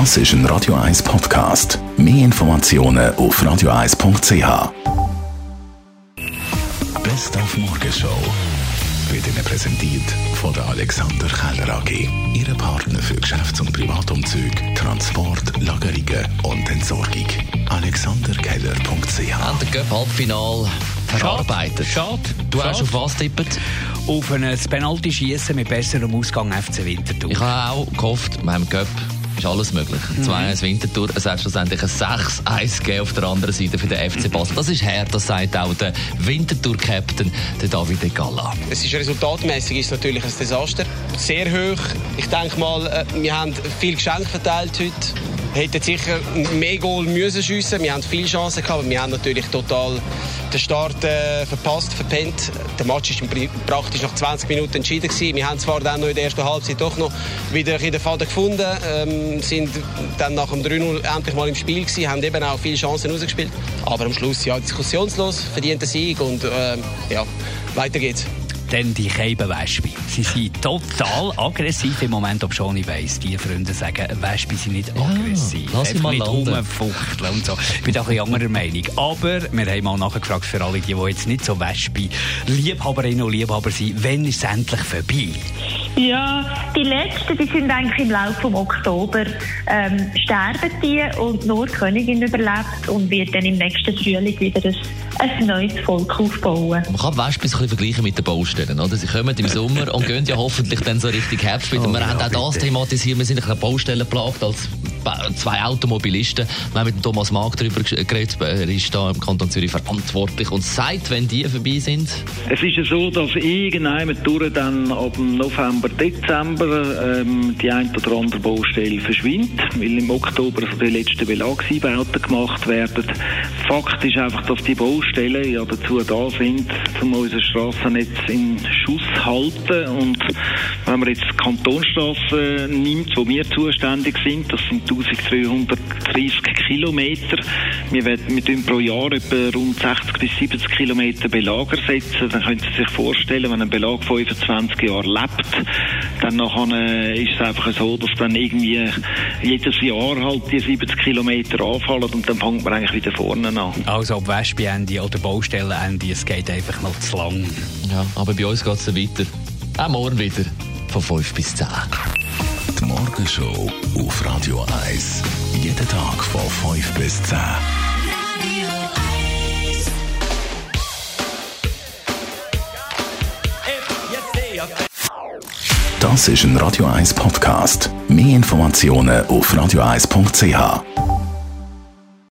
Das ist ein Radio 1 Podcast. Mehr Informationen auf radio1.ch. Best auf Morgenshow wird Ihnen präsentiert von der Alexander Keller AG. Ihre Partner für Geschäfts- und Privatumzüge, Transport, Lagerungen und Entsorgung. AlexanderKeller.ch Haben den Cup-Halbfinal verarbeitet. Schade. Du hast Schade. auf was tippet? Auf ein Penalty-Schießen mit besserem Ausgang FC Winterthur. Ich habe auch gehofft, wir haben Cup. Ist alles möglich. Mhm. 2-1 Winterthur, es hat schlussendlich ein 6-1 gegeben auf der anderen Seite für den FC Basel. Das ist her, das sagt auch der Winterthur-Captain, der David Galla. Es ist resultatmäßig ist es natürlich ein Desaster. Sehr hoch. Ich denke mal, äh, wir haben viel Geschenk verteilt heute. Hätten sicher mehr Goal müssen schiessen. Wir haben viele Chancen gehabt, aber wir haben natürlich total den Start äh, verpasst, verpennt. Der Match Pri- praktisch nach 20 Minuten entschieden gewesen. Wir haben zwar dann noch in der ersten Halbzeit doch noch wieder in den Faden gefunden, ähm, sind dann nach dem 3-0 endlich mal im Spiel gewesen, haben eben auch viele Chancen rausgespielt. Aber am Schluss ja diskussionslos verdienter Sieg und ähm, ja, weiter geht's. Dann die Keibenwespe. Sie sind total aggressiv im Moment, ob schon ich weiss. Die Freunde sagen, Wespe sind nicht aggressiv. sie Einfach nicht rumfuchteln und so. Ich bin da ein bisschen anderer Meinung. Aber wir haben mal nachgefragt für alle, die, die jetzt nicht so Wespe Liebhaberinnen und Liebhaber sind, wann ist es endlich vorbei? Ja, die letzten, die sind eigentlich im Laufe vom Oktober ähm, sterben die und nur die Königin überlebt und wird dann im nächsten Frühling wieder ein, ein neues Volk aufbauen. Man kann Wespen ein bisschen vergleichen mit den Baustellen. Oder? Sie kommen im Sommer und gehen ja hoffentlich dann so richtig Herbst wieder. Oh wir ja, haben auch das bitte. thematisiert. Wir sind ein bisschen Baustellen plagt als zwei Automobilisten. Wir haben mit Thomas Mark darüber geredet. Er ist da im Kanton Zürich verantwortlich und sagt, wenn die vorbei sind, Es ist ja so, dass irgendwann durch dann ab November, Dezember ähm, die ein oder andere Baustelle verschwindet, weil im Oktober so die letzten Belagseinbauten gemacht werden. Fakt ist einfach, dass die Baustellen ja dazu da sind, um unser Strassennetz in Schuss halten. Und wenn man jetzt die Kantonsstrasse nimmt, wo wir zuständig sind, das sind 1330 Kilometer. Wir werden pro Jahr etwa rund 60 bis 70 Kilometer Belag ersetzen. Dann können Sie sich vorstellen, wenn ein Belag 25 Jahre lebt, dann äh, ist es einfach so, dass dann irgendwie jedes Jahr halt die 70 Kilometer anfallen und dann fängt man eigentlich wieder vorne an. Also ob Wespe-Ende oder Baustellenende, es geht einfach noch zu lang. Ja, aber bei uns geht es weiter. Auch morgen wieder von 5 bis 10. Die Morgenshow auf Radio 1. Jeden Tag von 5 bis 10. Das ist ein Radio 1 Podcast. Mehr Informationen auf radio1.ch.